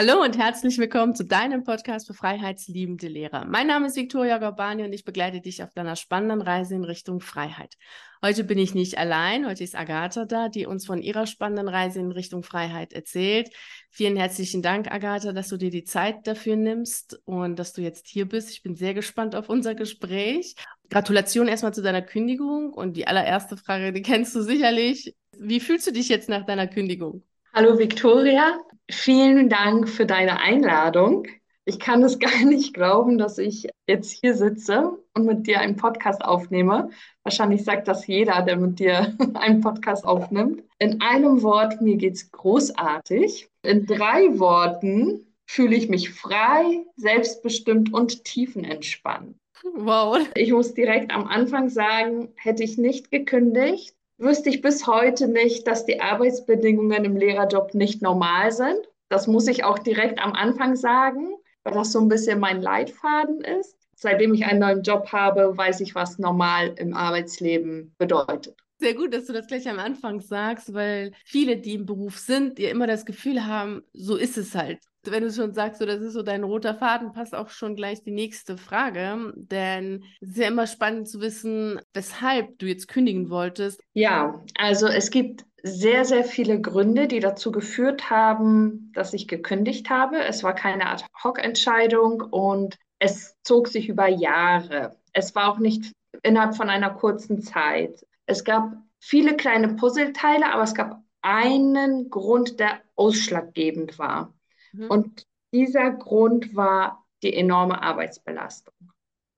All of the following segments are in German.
Hallo und herzlich willkommen zu deinem Podcast für freiheitsliebende Lehrer. Mein Name ist Viktoria Gorbani und ich begleite dich auf deiner spannenden Reise in Richtung Freiheit. Heute bin ich nicht allein, heute ist Agatha da, die uns von ihrer spannenden Reise in Richtung Freiheit erzählt. Vielen herzlichen Dank, Agatha, dass du dir die Zeit dafür nimmst und dass du jetzt hier bist. Ich bin sehr gespannt auf unser Gespräch. Gratulation erstmal zu deiner Kündigung und die allererste Frage, die kennst du sicherlich. Wie fühlst du dich jetzt nach deiner Kündigung? Hallo Viktoria, vielen Dank für deine Einladung. Ich kann es gar nicht glauben, dass ich jetzt hier sitze und mit dir einen Podcast aufnehme. Wahrscheinlich sagt das jeder, der mit dir einen Podcast aufnimmt. In einem Wort, mir geht es großartig. In drei Worten fühle ich mich frei, selbstbestimmt und tiefenentspannt. Wow. Ich muss direkt am Anfang sagen, hätte ich nicht gekündigt, wüsste ich bis heute nicht, dass die Arbeitsbedingungen im Lehrerjob nicht normal sind. Das muss ich auch direkt am Anfang sagen, weil das so ein bisschen mein Leitfaden ist. Seitdem ich einen neuen Job habe, weiß ich, was normal im Arbeitsleben bedeutet. Sehr gut, dass du das gleich am Anfang sagst, weil viele, die im Beruf sind, ja immer das Gefühl haben, so ist es halt wenn du schon sagst, so, das ist so dein roter Faden, passt auch schon gleich die nächste Frage. Denn es ist ja immer spannend zu wissen, weshalb du jetzt kündigen wolltest. Ja, also es gibt sehr, sehr viele Gründe, die dazu geführt haben, dass ich gekündigt habe. Es war keine Ad-Hoc-Entscheidung und es zog sich über Jahre. Es war auch nicht innerhalb von einer kurzen Zeit. Es gab viele kleine Puzzleteile, aber es gab einen Grund, der ausschlaggebend war. Mhm. Und dieser Grund war die enorme Arbeitsbelastung.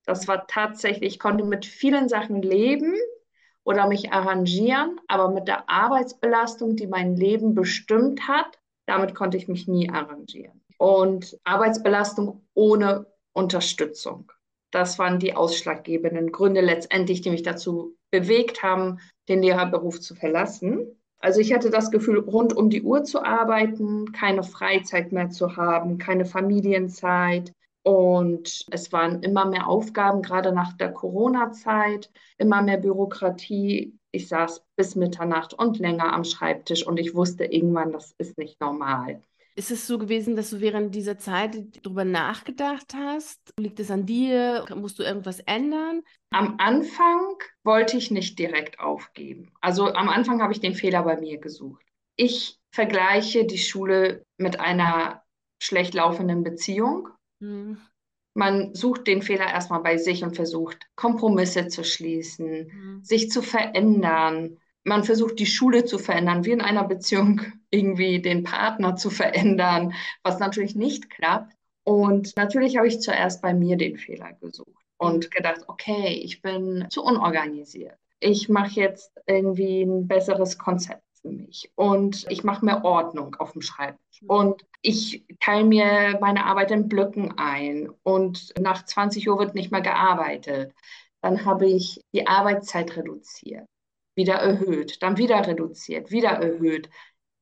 Das war tatsächlich, ich konnte mit vielen Sachen leben oder mich arrangieren, aber mit der Arbeitsbelastung, die mein Leben bestimmt hat, damit konnte ich mich nie arrangieren. Und Arbeitsbelastung ohne Unterstützung. Das waren die ausschlaggebenden Gründe letztendlich, die mich dazu bewegt haben, den Lehrerberuf zu verlassen. Also ich hatte das Gefühl, rund um die Uhr zu arbeiten, keine Freizeit mehr zu haben, keine Familienzeit. Und es waren immer mehr Aufgaben, gerade nach der Corona-Zeit, immer mehr Bürokratie. Ich saß bis Mitternacht und länger am Schreibtisch und ich wusste irgendwann, das ist nicht normal. Ist es so gewesen, dass du während dieser Zeit darüber nachgedacht hast? Liegt es an dir? Musst du irgendwas ändern? Am Anfang wollte ich nicht direkt aufgeben. Also am Anfang habe ich den Fehler bei mir gesucht. Ich vergleiche die Schule mit einer schlecht laufenden Beziehung. Mhm. Man sucht den Fehler erstmal bei sich und versucht, Kompromisse zu schließen, mhm. sich zu verändern, man versucht, die Schule zu verändern, wie in einer Beziehung irgendwie den Partner zu verändern, was natürlich nicht klappt. Und natürlich habe ich zuerst bei mir den Fehler gesucht und gedacht, okay, ich bin zu unorganisiert. Ich mache jetzt irgendwie ein besseres Konzept für mich und ich mache mehr Ordnung auf dem Schreibtisch und ich teile mir meine Arbeit in Blöcken ein und nach 20 Uhr wird nicht mehr gearbeitet. Dann habe ich die Arbeitszeit reduziert wieder erhöht, dann wieder reduziert, wieder erhöht.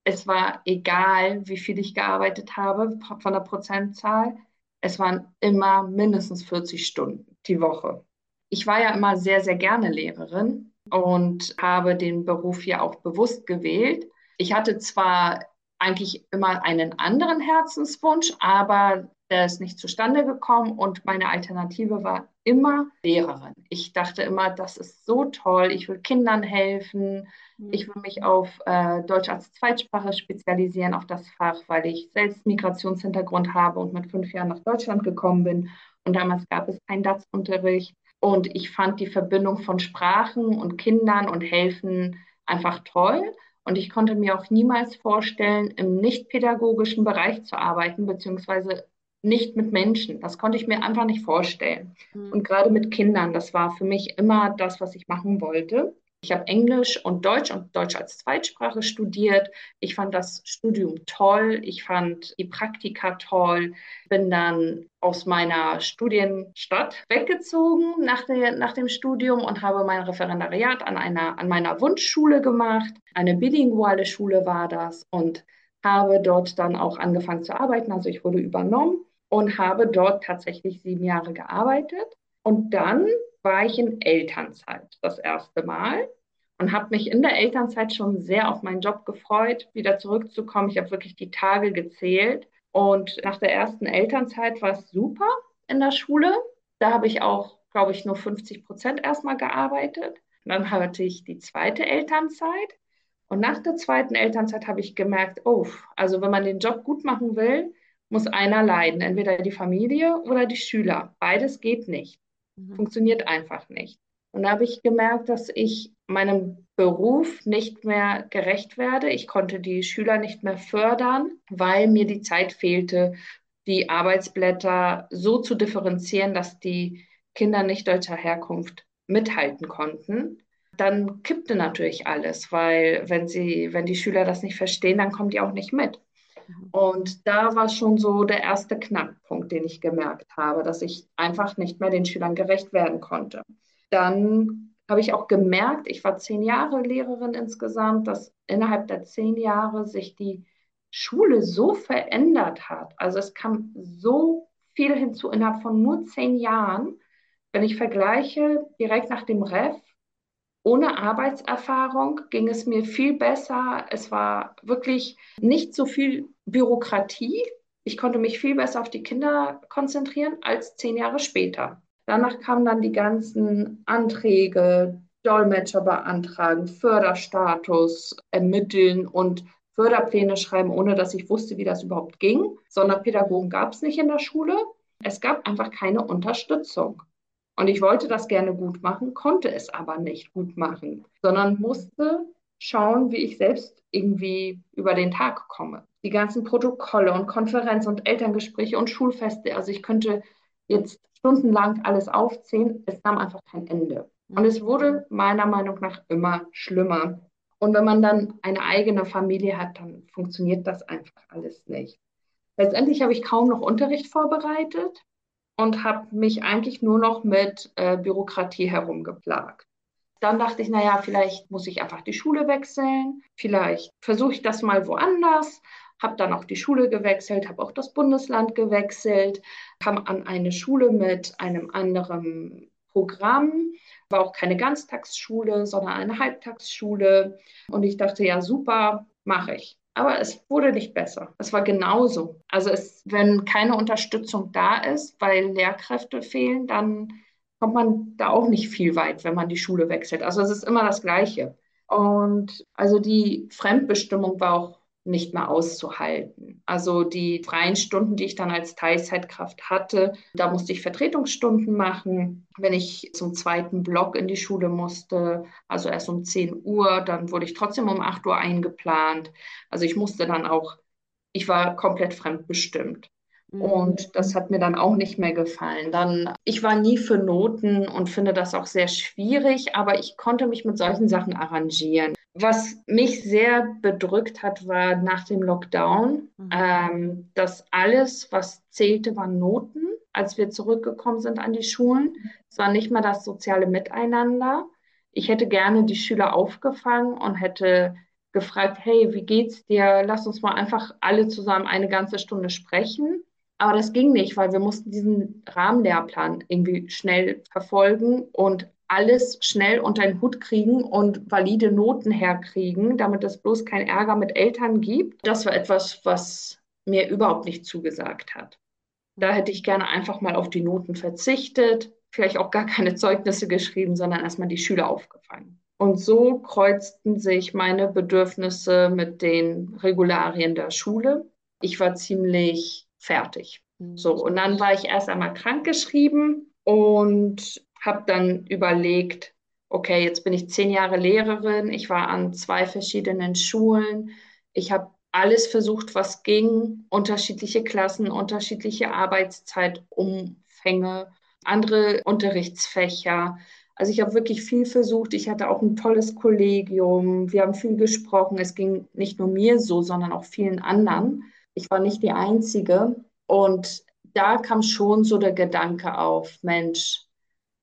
Es war egal, wie viel ich gearbeitet habe von der Prozentzahl. Es waren immer mindestens 40 Stunden die Woche. Ich war ja immer sehr, sehr gerne Lehrerin und habe den Beruf ja auch bewusst gewählt. Ich hatte zwar eigentlich immer einen anderen Herzenswunsch, aber der ist nicht zustande gekommen und meine Alternative war immer Lehrerin. Ich dachte immer, das ist so toll, ich will Kindern helfen, mhm. ich will mich auf äh, Deutsch als Zweitsprache spezialisieren, auf das Fach, weil ich selbst Migrationshintergrund habe und mit fünf Jahren nach Deutschland gekommen bin und damals gab es keinen DATS-Unterricht und ich fand die Verbindung von Sprachen und Kindern und Helfen einfach toll. Und ich konnte mir auch niemals vorstellen, im nicht-pädagogischen Bereich zu arbeiten, beziehungsweise nicht mit Menschen. Das konnte ich mir einfach nicht vorstellen. Mhm. Und gerade mit Kindern, das war für mich immer das, was ich machen wollte. Ich habe Englisch und Deutsch und Deutsch als Zweitsprache studiert. Ich fand das Studium toll. Ich fand die Praktika toll. Bin dann aus meiner Studienstadt weggezogen nach, der, nach dem Studium und habe mein Referendariat an, einer, an meiner Wunschschule gemacht. Eine bilinguale Schule war das und habe dort dann auch angefangen zu arbeiten. Also ich wurde übernommen und habe dort tatsächlich sieben Jahre gearbeitet. Und dann war ich in Elternzeit das erste Mal und habe mich in der Elternzeit schon sehr auf meinen Job gefreut, wieder zurückzukommen. Ich habe wirklich die Tage gezählt. Und nach der ersten Elternzeit war es super in der Schule. Da habe ich auch, glaube ich, nur 50 Prozent erstmal gearbeitet. dann hatte ich die zweite Elternzeit. Und nach der zweiten Elternzeit habe ich gemerkt, oh, also wenn man den Job gut machen will, muss einer leiden, entweder die Familie oder die Schüler. Beides geht nicht. Mhm. Funktioniert einfach nicht. Und da habe ich gemerkt, dass ich meinem Beruf nicht mehr gerecht werde. Ich konnte die Schüler nicht mehr fördern, weil mir die Zeit fehlte, die Arbeitsblätter so zu differenzieren, dass die Kinder nicht deutscher Herkunft mithalten konnten dann kippte natürlich alles, weil wenn sie, wenn die Schüler das nicht verstehen, dann kommen die auch nicht mit. Mhm. Und da war schon so der erste Knackpunkt, den ich gemerkt habe, dass ich einfach nicht mehr den Schülern gerecht werden konnte. Dann habe ich auch gemerkt, ich war zehn Jahre Lehrerin insgesamt, dass innerhalb der zehn Jahre sich die Schule so verändert hat. Also es kam so viel hinzu innerhalb von nur zehn Jahren. Wenn ich vergleiche direkt nach dem REF, ohne Arbeitserfahrung ging es mir viel besser. Es war wirklich nicht so viel Bürokratie. Ich konnte mich viel besser auf die Kinder konzentrieren als zehn Jahre später. Danach kamen dann die ganzen Anträge, Dolmetscher beantragen, Förderstatus ermitteln und Förderpläne schreiben, ohne dass ich wusste, wie das überhaupt ging. Sonderpädagogen gab es nicht in der Schule. Es gab einfach keine Unterstützung. Und ich wollte das gerne gut machen, konnte es aber nicht gut machen, sondern musste schauen, wie ich selbst irgendwie über den Tag komme. Die ganzen Protokolle und Konferenzen und Elterngespräche und Schulfeste. Also ich könnte jetzt stundenlang alles aufzählen. Es nahm einfach kein Ende. Und es wurde meiner Meinung nach immer schlimmer. Und wenn man dann eine eigene Familie hat, dann funktioniert das einfach alles nicht. Letztendlich habe ich kaum noch Unterricht vorbereitet und habe mich eigentlich nur noch mit äh, Bürokratie herumgeplagt. Dann dachte ich, naja, vielleicht muss ich einfach die Schule wechseln, vielleicht versuche ich das mal woanders, habe dann auch die Schule gewechselt, habe auch das Bundesland gewechselt, kam an eine Schule mit einem anderen Programm, war auch keine Ganztagsschule, sondern eine Halbtagsschule. Und ich dachte, ja, super, mache ich. Aber es wurde nicht besser. Es war genauso. Also es, wenn keine Unterstützung da ist, weil Lehrkräfte fehlen, dann kommt man da auch nicht viel weit, wenn man die Schule wechselt. Also es ist immer das Gleiche. Und also die Fremdbestimmung war auch nicht mehr auszuhalten. Also die freien Stunden, die ich dann als Teilzeitkraft hatte, da musste ich Vertretungsstunden machen. Wenn ich zum zweiten Block in die Schule musste, also erst um 10 Uhr, dann wurde ich trotzdem um 8 Uhr eingeplant. Also ich musste dann auch, ich war komplett fremdbestimmt. Mhm. Und das hat mir dann auch nicht mehr gefallen. Dann, ich war nie für Noten und finde das auch sehr schwierig, aber ich konnte mich mit solchen Sachen arrangieren. Was mich sehr bedrückt hat, war nach dem Lockdown, mhm. ähm, dass alles, was zählte, waren Noten, als wir zurückgekommen sind an die Schulen. Es war nicht mehr das soziale Miteinander. Ich hätte gerne die Schüler aufgefangen und hätte gefragt, hey, wie geht's dir? Lass uns mal einfach alle zusammen eine ganze Stunde sprechen. Aber das ging nicht, weil wir mussten diesen Rahmenlehrplan irgendwie schnell verfolgen und alles schnell unter den Hut kriegen und valide Noten herkriegen, damit es bloß kein Ärger mit Eltern gibt. Das war etwas, was mir überhaupt nicht zugesagt hat. Da hätte ich gerne einfach mal auf die Noten verzichtet, vielleicht auch gar keine Zeugnisse geschrieben, sondern erstmal die Schüler aufgefangen. Und so kreuzten sich meine Bedürfnisse mit den Regularien der Schule. Ich war ziemlich fertig. So, und dann war ich erst einmal krankgeschrieben und habe dann überlegt, okay, jetzt bin ich zehn Jahre Lehrerin, ich war an zwei verschiedenen Schulen, ich habe alles versucht, was ging, unterschiedliche Klassen, unterschiedliche Arbeitszeitumfänge, andere Unterrichtsfächer. Also ich habe wirklich viel versucht. Ich hatte auch ein tolles Kollegium. Wir haben viel gesprochen. Es ging nicht nur mir so, sondern auch vielen anderen. Ich war nicht die Einzige. Und da kam schon so der Gedanke auf, Mensch,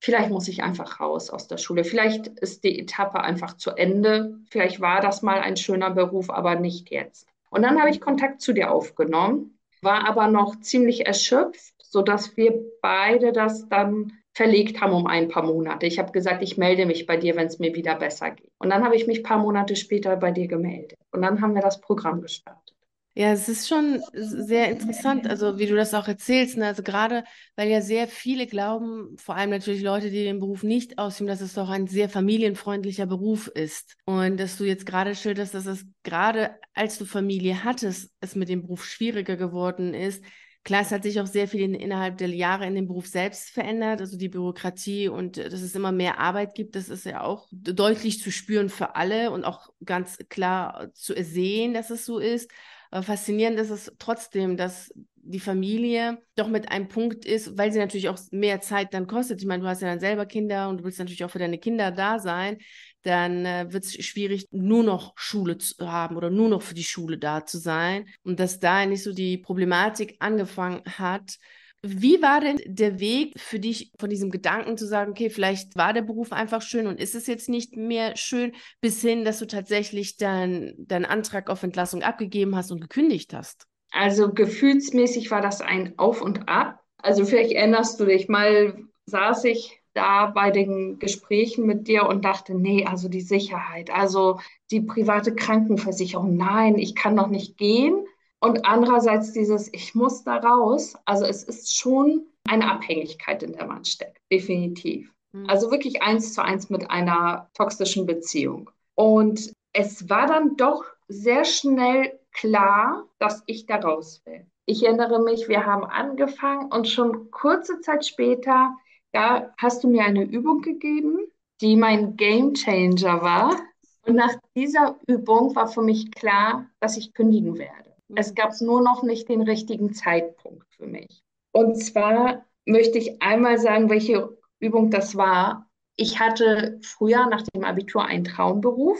vielleicht muss ich einfach raus aus der Schule. Vielleicht ist die Etappe einfach zu Ende. Vielleicht war das mal ein schöner Beruf, aber nicht jetzt. Und dann habe ich Kontakt zu dir aufgenommen, war aber noch ziemlich erschöpft, sodass wir beide das dann verlegt haben um ein paar Monate. Ich habe gesagt, ich melde mich bei dir, wenn es mir wieder besser geht. Und dann habe ich mich ein paar Monate später bei dir gemeldet. Und dann haben wir das Programm gestartet. Ja, es ist schon sehr interessant, also wie du das auch erzählst. Ne? Also gerade, weil ja sehr viele glauben, vor allem natürlich Leute, die den Beruf nicht ausüben, dass es doch ein sehr familienfreundlicher Beruf ist. Und dass du jetzt gerade schilderst, dass es gerade als du Familie hattest, es mit dem Beruf schwieriger geworden ist. Klar, es hat sich auch sehr viel in, innerhalb der Jahre in dem Beruf selbst verändert, also die Bürokratie und dass es immer mehr Arbeit gibt, das ist ja auch deutlich zu spüren für alle und auch ganz klar zu sehen, dass es so ist. Aber faszinierend ist es trotzdem, dass die Familie doch mit einem Punkt ist, weil sie natürlich auch mehr Zeit dann kostet. Ich meine, du hast ja dann selber Kinder und du willst natürlich auch für deine Kinder da sein. Dann äh, wird es schwierig, nur noch Schule zu haben oder nur noch für die Schule da zu sein. Und dass da nicht so die Problematik angefangen hat, wie war denn der Weg für dich von diesem Gedanken zu sagen, okay, vielleicht war der Beruf einfach schön und ist es jetzt nicht mehr schön, bis hin, dass du tatsächlich deinen Antrag auf Entlassung abgegeben hast und gekündigt hast? Also gefühlsmäßig war das ein Auf und Ab. Also vielleicht erinnerst du dich, mal saß ich da bei den Gesprächen mit dir und dachte, nee, also die Sicherheit, also die private Krankenversicherung, nein, ich kann doch nicht gehen. Und andererseits dieses, ich muss da raus. Also es ist schon eine Abhängigkeit, in der man steckt, definitiv. Mhm. Also wirklich eins zu eins mit einer toxischen Beziehung. Und es war dann doch sehr schnell klar, dass ich da raus will. Ich erinnere mich, wir haben angefangen und schon kurze Zeit später, da hast du mir eine Übung gegeben, die mein Game Changer war. Und nach dieser Übung war für mich klar, dass ich kündigen werde. Es gab nur noch nicht den richtigen Zeitpunkt für mich. Und zwar möchte ich einmal sagen, welche Übung das war. Ich hatte früher nach dem Abitur einen Traumberuf.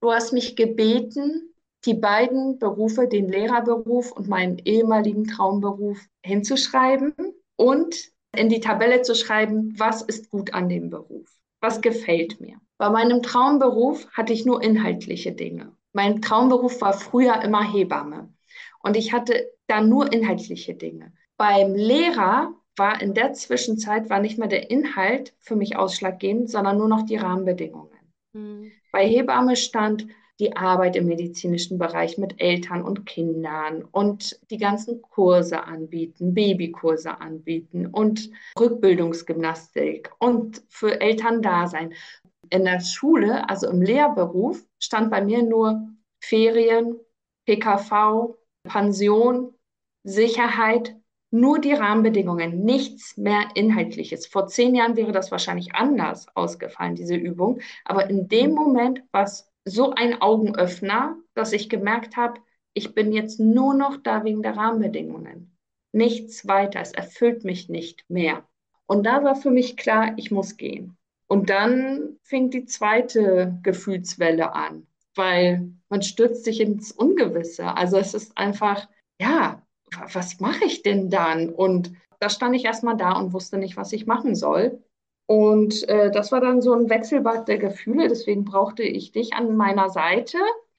Du hast mich gebeten, die beiden Berufe, den Lehrerberuf und meinen ehemaligen Traumberuf hinzuschreiben und in die Tabelle zu schreiben, was ist gut an dem Beruf, was gefällt mir. Bei meinem Traumberuf hatte ich nur inhaltliche Dinge. Mein Traumberuf war früher immer Hebamme. Und ich hatte da nur inhaltliche Dinge. Beim Lehrer war in der Zwischenzeit war nicht mehr der Inhalt für mich ausschlaggebend, sondern nur noch die Rahmenbedingungen. Mhm. Bei Hebamme stand die Arbeit im medizinischen Bereich mit Eltern und Kindern und die ganzen Kurse anbieten, Babykurse anbieten und Rückbildungsgymnastik und für Eltern da sein. In der Schule, also im Lehrberuf, stand bei mir nur Ferien, PKV, Pension, Sicherheit, nur die Rahmenbedingungen, nichts mehr Inhaltliches. Vor zehn Jahren wäre das wahrscheinlich anders ausgefallen, diese Übung. Aber in dem Moment war es so ein Augenöffner, dass ich gemerkt habe, ich bin jetzt nur noch da wegen der Rahmenbedingungen. Nichts weiter. Es erfüllt mich nicht mehr. Und da war für mich klar, ich muss gehen. Und dann fing die zweite Gefühlswelle an weil man stürzt sich ins Ungewisse. Also es ist einfach, ja, was mache ich denn dann? Und da stand ich erstmal da und wusste nicht, was ich machen soll. Und äh, das war dann so ein Wechselbad der Gefühle. Deswegen brauchte ich dich an meiner Seite,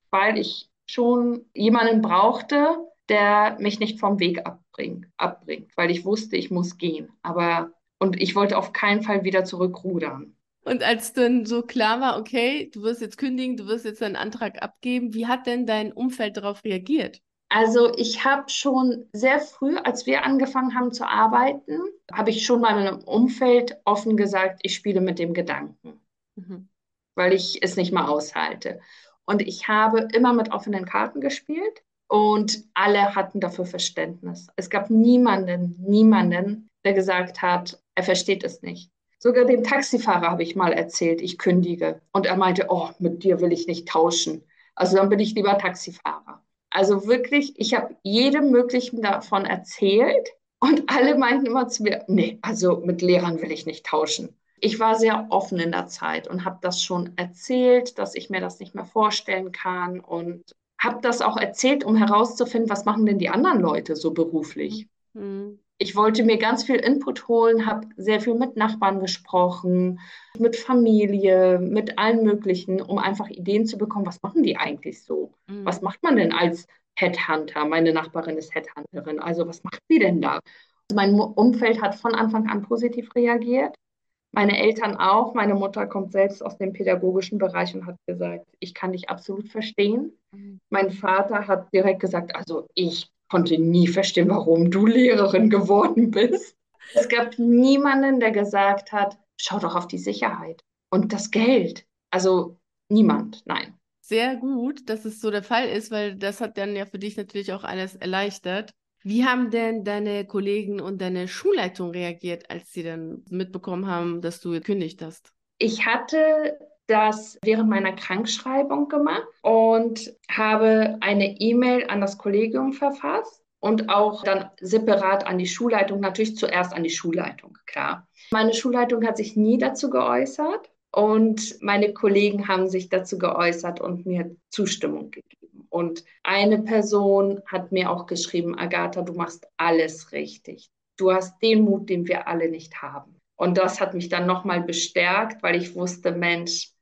weil ich schon jemanden brauchte, der mich nicht vom Weg abbringt, abbringt, weil ich wusste, ich muss gehen. Aber und ich wollte auf keinen Fall wieder zurückrudern. Und als dann so klar war, okay, du wirst jetzt kündigen, du wirst jetzt deinen Antrag abgeben, wie hat denn dein Umfeld darauf reagiert? Also ich habe schon sehr früh, als wir angefangen haben zu arbeiten, habe ich schon meinem Umfeld offen gesagt, ich spiele mit dem Gedanken, mhm. weil ich es nicht mal aushalte. Und ich habe immer mit offenen Karten gespielt und alle hatten dafür Verständnis. Es gab niemanden, niemanden, der gesagt hat, er versteht es nicht. Sogar dem Taxifahrer habe ich mal erzählt, ich kündige. Und er meinte, oh, mit dir will ich nicht tauschen. Also dann bin ich lieber Taxifahrer. Also wirklich, ich habe jedem Möglichen davon erzählt und alle meinten immer zu mir, nee, also mit Lehrern will ich nicht tauschen. Ich war sehr offen in der Zeit und habe das schon erzählt, dass ich mir das nicht mehr vorstellen kann und habe das auch erzählt, um herauszufinden, was machen denn die anderen Leute so beruflich. Mhm ich wollte mir ganz viel Input holen, habe sehr viel mit Nachbarn gesprochen, mit Familie, mit allen möglichen, um einfach Ideen zu bekommen, was machen die eigentlich so? Mhm. Was macht man denn als Headhunter? Meine Nachbarin ist Headhunterin, also was macht sie denn da? Mein Umfeld hat von Anfang an positiv reagiert. Meine Eltern auch. Meine Mutter kommt selbst aus dem pädagogischen Bereich und hat gesagt, ich kann dich absolut verstehen. Mhm. Mein Vater hat direkt gesagt, also ich konnte nie verstehen, warum du Lehrerin geworden bist. Es gab niemanden, der gesagt hat, schau doch auf die Sicherheit und das Geld. Also niemand, nein. Sehr gut, dass es so der Fall ist, weil das hat dann ja für dich natürlich auch alles erleichtert. Wie haben denn deine Kollegen und deine Schulleitung reagiert, als sie dann mitbekommen haben, dass du gekündigt hast? Ich hatte das während meiner Krankschreibung gemacht und habe eine E-Mail an das Kollegium verfasst und auch dann separat an die Schulleitung, natürlich zuerst an die Schulleitung, klar. Meine Schulleitung hat sich nie dazu geäußert und meine Kollegen haben sich dazu geäußert und mir Zustimmung gegeben. Und eine Person hat mir auch geschrieben, Agatha, du machst alles richtig. Du hast den Mut, den wir alle nicht haben. Und das hat mich dann nochmal bestärkt, weil ich wusste, Mensch,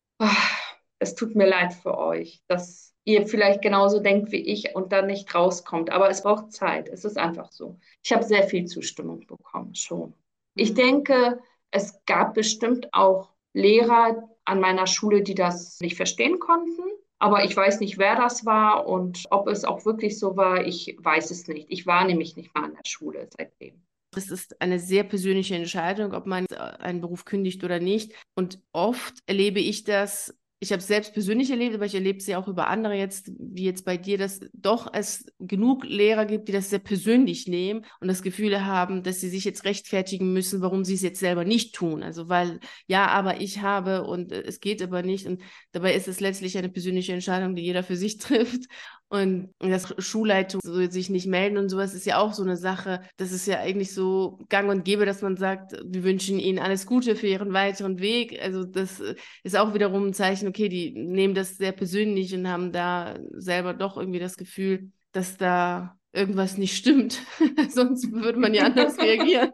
es tut mir leid für euch, dass ihr vielleicht genauso denkt wie ich und dann nicht rauskommt. Aber es braucht Zeit. Es ist einfach so. Ich habe sehr viel Zustimmung bekommen, schon. Ich mhm. denke, es gab bestimmt auch Lehrer an meiner Schule, die das nicht verstehen konnten. Aber ich weiß nicht, wer das war und ob es auch wirklich so war, ich weiß es nicht. Ich war nämlich nicht mal an der Schule seitdem. Das ist eine sehr persönliche Entscheidung, ob man einen Beruf kündigt oder nicht. Und oft erlebe ich das ich habe es selbst persönlich erlebt, aber ich erlebe es ja auch über andere jetzt, wie jetzt bei dir, dass doch es genug Lehrer gibt, die das sehr persönlich nehmen und das Gefühl haben, dass sie sich jetzt rechtfertigen müssen, warum sie es jetzt selber nicht tun. Also weil, ja, aber ich habe und äh, es geht aber nicht. Und dabei ist es letztlich eine persönliche Entscheidung, die jeder für sich trifft. Und dass Schulleitung so sich nicht melden und sowas ist ja auch so eine Sache. Das ist ja eigentlich so gang und gäbe, dass man sagt, wir wünschen ihnen alles Gute für ihren weiteren Weg. Also das äh, ist auch wiederum ein Zeichen, okay, die nehmen das sehr persönlich und haben da selber doch irgendwie das Gefühl, dass da irgendwas nicht stimmt. Sonst würde man ja anders reagieren.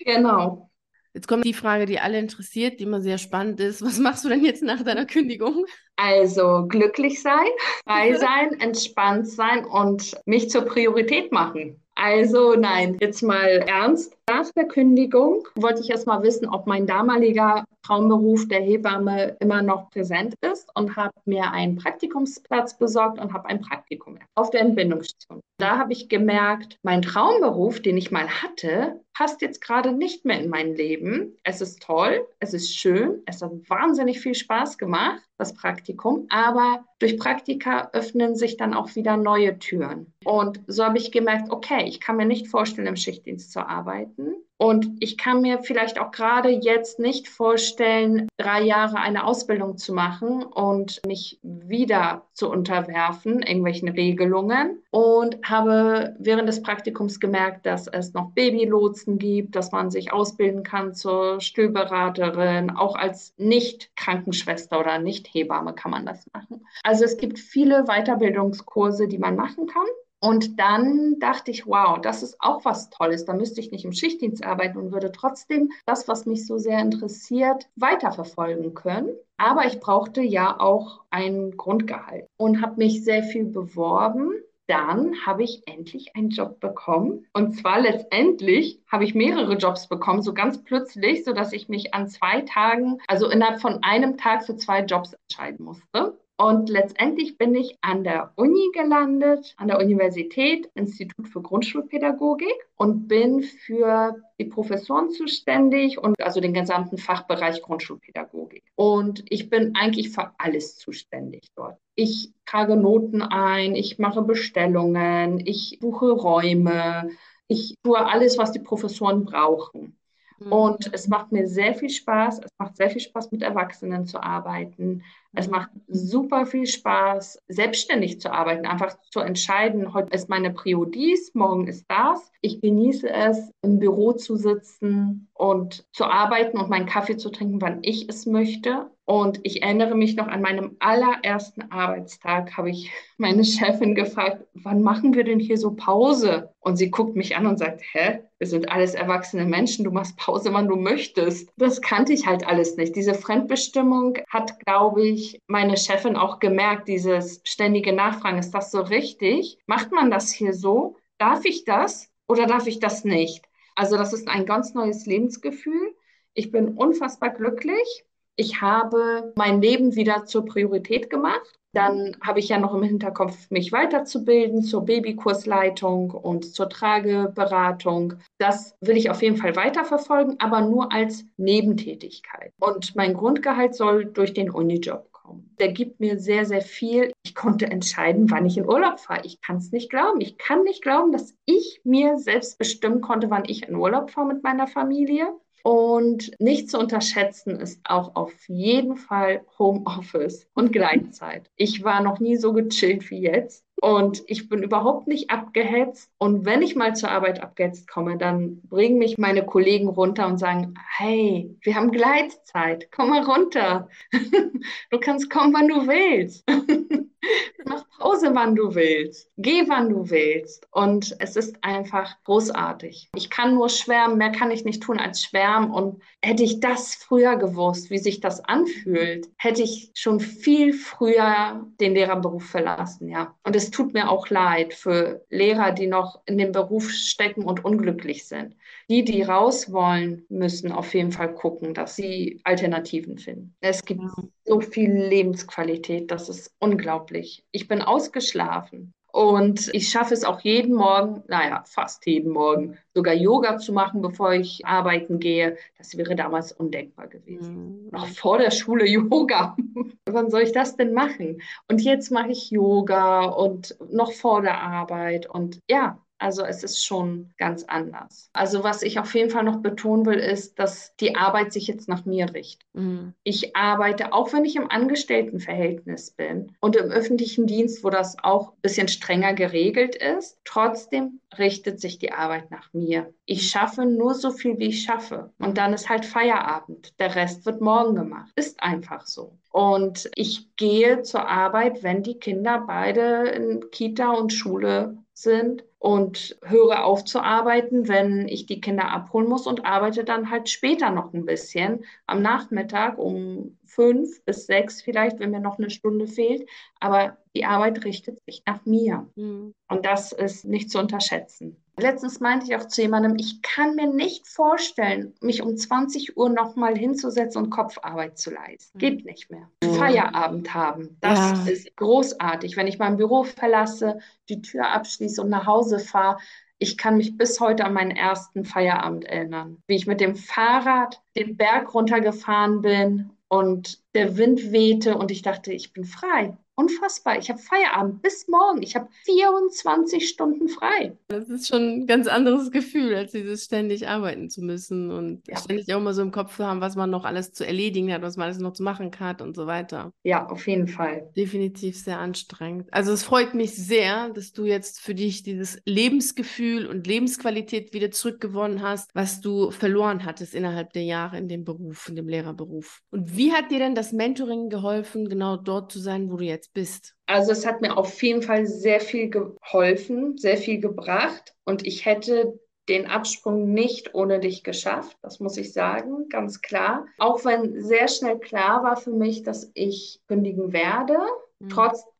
Genau. Jetzt kommt die Frage, die alle interessiert, die immer sehr spannend ist. Was machst du denn jetzt nach deiner Kündigung? Also glücklich sein, frei sein, entspannt sein und mich zur Priorität machen. Also nein, jetzt mal ernst. Nach der Kündigung wollte ich erst mal wissen, ob mein damaliger Traumberuf der Hebamme immer noch präsent ist und habe mir einen Praktikumsplatz besorgt und habe ein Praktikum auf der Entbindungsstation. Da habe ich gemerkt, mein Traumberuf, den ich mal hatte, passt jetzt gerade nicht mehr in mein Leben. Es ist toll, es ist schön, es hat wahnsinnig viel Spaß gemacht, das Praktikum, aber durch Praktika öffnen sich dann auch wieder neue Türen. Und so habe ich gemerkt, okay, ich kann mir nicht vorstellen, im Schichtdienst zu arbeiten. Und ich kann mir vielleicht auch gerade jetzt nicht vorstellen, drei Jahre eine Ausbildung zu machen und mich wieder zu unterwerfen, irgendwelchen Regelungen. Und habe während des Praktikums gemerkt, dass es noch Babylotsen gibt, dass man sich ausbilden kann zur Stillberaterin, auch als Nicht-Krankenschwester oder Nicht-Hebamme kann man das machen. Also es gibt viele Weiterbildungskurse, die man machen kann. Und dann dachte ich, wow, das ist auch was Tolles. Da müsste ich nicht im Schichtdienst arbeiten und würde trotzdem das, was mich so sehr interessiert, weiterverfolgen können. Aber ich brauchte ja auch ein Grundgehalt und habe mich sehr viel beworben. Dann habe ich endlich einen Job bekommen. Und zwar letztendlich habe ich mehrere Jobs bekommen, so ganz plötzlich, sodass ich mich an zwei Tagen, also innerhalb von einem Tag für zwei Jobs entscheiden musste. Und letztendlich bin ich an der Uni gelandet, an der Universität, Institut für Grundschulpädagogik und bin für die Professoren zuständig und also den gesamten Fachbereich Grundschulpädagogik. Und ich bin eigentlich für alles zuständig dort. Ich trage Noten ein, ich mache Bestellungen, ich buche Räume, ich tue alles, was die Professoren brauchen. Mhm. Und es macht mir sehr viel Spaß. Es macht sehr viel Spaß, mit Erwachsenen zu arbeiten. Es macht super viel Spaß, selbstständig zu arbeiten, einfach zu entscheiden, heute ist meine Prio dies, morgen ist das. Ich genieße es, im Büro zu sitzen und zu arbeiten und meinen Kaffee zu trinken, wann ich es möchte. Und ich erinnere mich noch an meinem allerersten Arbeitstag, habe ich meine Chefin gefragt, wann machen wir denn hier so Pause? Und sie guckt mich an und sagt, hä, wir sind alles erwachsene Menschen, du machst Pause, wann du möchtest. Das kannte ich halt alles nicht. Diese Fremdbestimmung hat, glaube ich, ich meine Chefin auch gemerkt, dieses ständige Nachfragen, ist das so richtig? Macht man das hier so? Darf ich das oder darf ich das nicht? Also das ist ein ganz neues Lebensgefühl. Ich bin unfassbar glücklich. Ich habe mein Leben wieder zur Priorität gemacht. Dann habe ich ja noch im Hinterkopf, mich weiterzubilden zur Babykursleitung und zur Trageberatung. Das will ich auf jeden Fall weiterverfolgen, aber nur als Nebentätigkeit. Und mein Grundgehalt soll durch den Unijob kommen. Der gibt mir sehr, sehr viel. Ich konnte entscheiden, wann ich in Urlaub fahre. Ich kann es nicht glauben. Ich kann nicht glauben, dass ich mir selbst bestimmen konnte, wann ich in Urlaub fahre mit meiner Familie. Und nicht zu unterschätzen ist auch auf jeden Fall Homeoffice und Gleitzeit. Ich war noch nie so gechillt wie jetzt. Und ich bin überhaupt nicht abgehetzt. Und wenn ich mal zur Arbeit abgehetzt komme, dann bringen mich meine Kollegen runter und sagen, hey, wir haben Gleitzeit, komm mal runter. du kannst kommen, wann du willst. Mach Pause, wann du willst. Geh, wann du willst. Und es ist einfach großartig. Ich kann nur schwärmen, mehr kann ich nicht tun als schwärmen. Und hätte ich das früher gewusst, wie sich das anfühlt, hätte ich schon viel früher den Lehrerberuf verlassen, ja. Und es tut mir auch leid für Lehrer, die noch in dem Beruf stecken und unglücklich sind. Die, die raus wollen, müssen auf jeden Fall gucken, dass sie Alternativen finden. Es gibt so viel Lebensqualität, das ist unglaublich. Ich bin ausgeschlafen. Und ich schaffe es auch jeden Morgen, naja, fast jeden Morgen, sogar Yoga zu machen, bevor ich arbeiten gehe. Das wäre damals undenkbar gewesen. Mhm. Noch vor der Schule Yoga. Wann soll ich das denn machen? Und jetzt mache ich Yoga und noch vor der Arbeit. Und ja, also es ist schon ganz anders. Also was ich auf jeden Fall noch betonen will, ist, dass die Arbeit sich jetzt nach mir richtet. Mhm. Ich arbeite, auch wenn ich im Angestelltenverhältnis bin und im öffentlichen Dienst, wo das auch ein bisschen strenger geregelt ist, trotzdem richtet sich die Arbeit nach mir. Ich schaffe nur so viel, wie ich schaffe. Und dann ist halt Feierabend. Der Rest wird morgen gemacht. Ist einfach so. Und ich gehe zur Arbeit, wenn die Kinder beide in Kita und Schule sind und höre auf zu arbeiten, wenn ich die Kinder abholen muss und arbeite dann halt später noch ein bisschen am Nachmittag um fünf bis sechs vielleicht, wenn mir noch eine Stunde fehlt. Aber die Arbeit richtet sich nach mir. Mhm. Und das ist nicht zu unterschätzen. Letztens meinte ich auch zu jemandem, ich kann mir nicht vorstellen, mich um 20 Uhr nochmal hinzusetzen und Kopfarbeit zu leisten. Mhm. Geht nicht mehr. Mhm. Feierabend haben, das ja. ist großartig. Wenn ich mein Büro verlasse, die Tür abschließe und nach Hause fahre, ich kann mich bis heute an meinen ersten Feierabend erinnern, wie ich mit dem Fahrrad den Berg runtergefahren bin und der Wind wehte und ich dachte, ich bin frei. Unfassbar. Ich habe Feierabend bis morgen. Ich habe 24 Stunden frei. Das ist schon ein ganz anderes Gefühl, als dieses ständig arbeiten zu müssen und ja. ständig auch immer so im Kopf zu haben, was man noch alles zu erledigen hat, was man alles noch zu machen hat und so weiter. Ja, auf jeden Fall. Definitiv sehr anstrengend. Also es freut mich sehr, dass du jetzt für dich dieses Lebensgefühl und Lebensqualität wieder zurückgewonnen hast, was du verloren hattest innerhalb der Jahre in dem Beruf, in dem Lehrerberuf. Und wie hat dir denn das Mentoring geholfen, genau dort zu sein, wo du jetzt jetzt bist? Also es hat mir auf jeden Fall sehr viel geholfen, sehr viel gebracht und ich hätte den Absprung nicht ohne dich geschafft, das muss ich sagen, ganz klar. Auch wenn sehr schnell klar war für mich, dass ich kündigen werde, Mhm.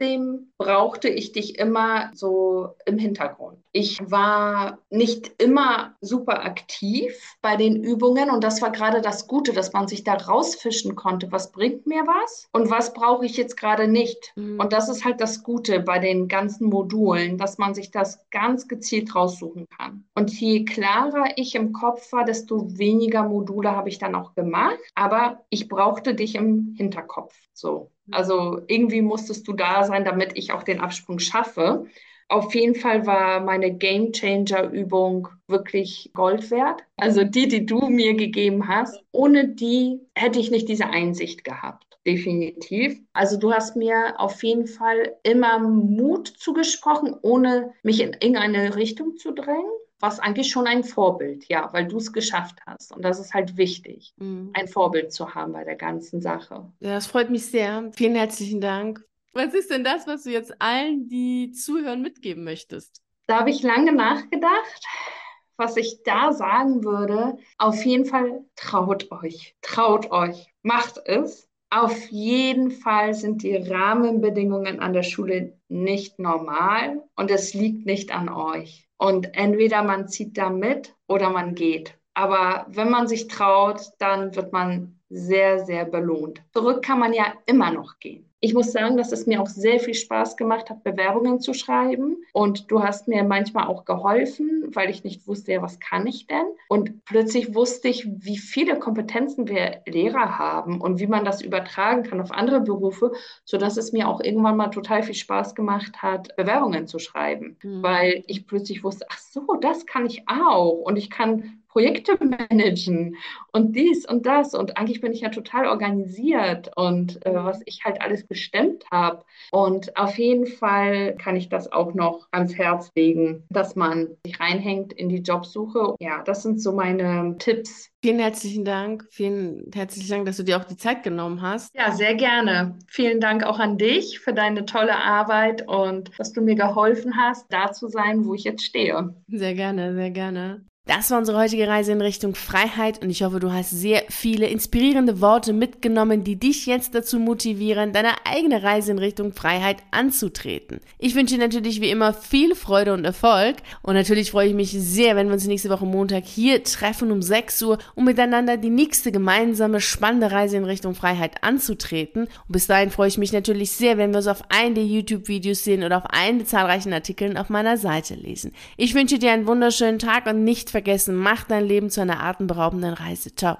Trotzdem brauchte ich dich immer so im Hintergrund. Ich war nicht immer super aktiv bei den Übungen und das war gerade das Gute, dass man sich da rausfischen konnte. Was bringt mir was und was brauche ich jetzt gerade nicht? Mhm. Und das ist halt das Gute bei den ganzen Modulen, dass man sich das ganz gezielt raussuchen kann. Und je klarer ich im Kopf war, desto weniger Module habe ich dann auch gemacht. Aber ich brauchte dich im Hinterkopf. So. Also irgendwie musstest du da sein, damit ich auch den Absprung schaffe. Auf jeden Fall war meine Game Changer Übung wirklich Gold wert. Also die, die du mir gegeben hast. Ohne die hätte ich nicht diese Einsicht gehabt. Definitiv. Also du hast mir auf jeden Fall immer Mut zugesprochen, ohne mich in irgendeine Richtung zu drängen was eigentlich schon ein Vorbild, ja, weil du es geschafft hast. Und das ist halt wichtig, mhm. ein Vorbild zu haben bei der ganzen Sache. Ja, das freut mich sehr. Vielen herzlichen Dank. Was ist denn das, was du jetzt allen, die zuhören, mitgeben möchtest? Da habe ich lange nachgedacht. Was ich da sagen würde, auf jeden Fall traut euch, traut euch, macht es. Auf jeden Fall sind die Rahmenbedingungen an der Schule nicht normal und es liegt nicht an euch. Und entweder man zieht da mit oder man geht. Aber wenn man sich traut, dann wird man sehr, sehr belohnt. Zurück kann man ja immer noch gehen. Ich muss sagen, dass es mir auch sehr viel Spaß gemacht hat, Bewerbungen zu schreiben. Und du hast mir manchmal auch geholfen, weil ich nicht wusste, ja, was kann ich denn? Und plötzlich wusste ich, wie viele Kompetenzen wir Lehrer haben und wie man das übertragen kann auf andere Berufe, sodass es mir auch irgendwann mal total viel Spaß gemacht hat, Bewerbungen zu schreiben, mhm. weil ich plötzlich wusste, ach so, das kann ich auch. Und ich kann Projekte managen und dies und das. Und eigentlich bin ich ja total organisiert und äh, was ich halt alles bestimmt habe. Und auf jeden Fall kann ich das auch noch ans Herz legen, dass man sich reinhängt in die Jobsuche. Ja, das sind so meine Tipps. Vielen herzlichen Dank. Vielen herzlichen Dank, dass du dir auch die Zeit genommen hast. Ja, sehr gerne. Vielen Dank auch an dich für deine tolle Arbeit und dass du mir geholfen hast, da zu sein, wo ich jetzt stehe. Sehr gerne, sehr gerne. Das war unsere heutige Reise in Richtung Freiheit und ich hoffe, du hast sehr viele inspirierende Worte mitgenommen, die dich jetzt dazu motivieren, deine eigene Reise in Richtung Freiheit anzutreten. Ich wünsche dir natürlich wie immer viel Freude und Erfolg und natürlich freue ich mich sehr, wenn wir uns nächste Woche Montag hier treffen um 6 Uhr, um miteinander die nächste gemeinsame spannende Reise in Richtung Freiheit anzutreten. Und bis dahin freue ich mich natürlich sehr, wenn wir uns auf einen der YouTube-Videos sehen oder auf einen der zahlreichen Artikeln auf meiner Seite lesen. Ich wünsche dir einen wunderschönen Tag und nicht vergessen, mach dein Leben zu einer atemberaubenden Reise. Ciao.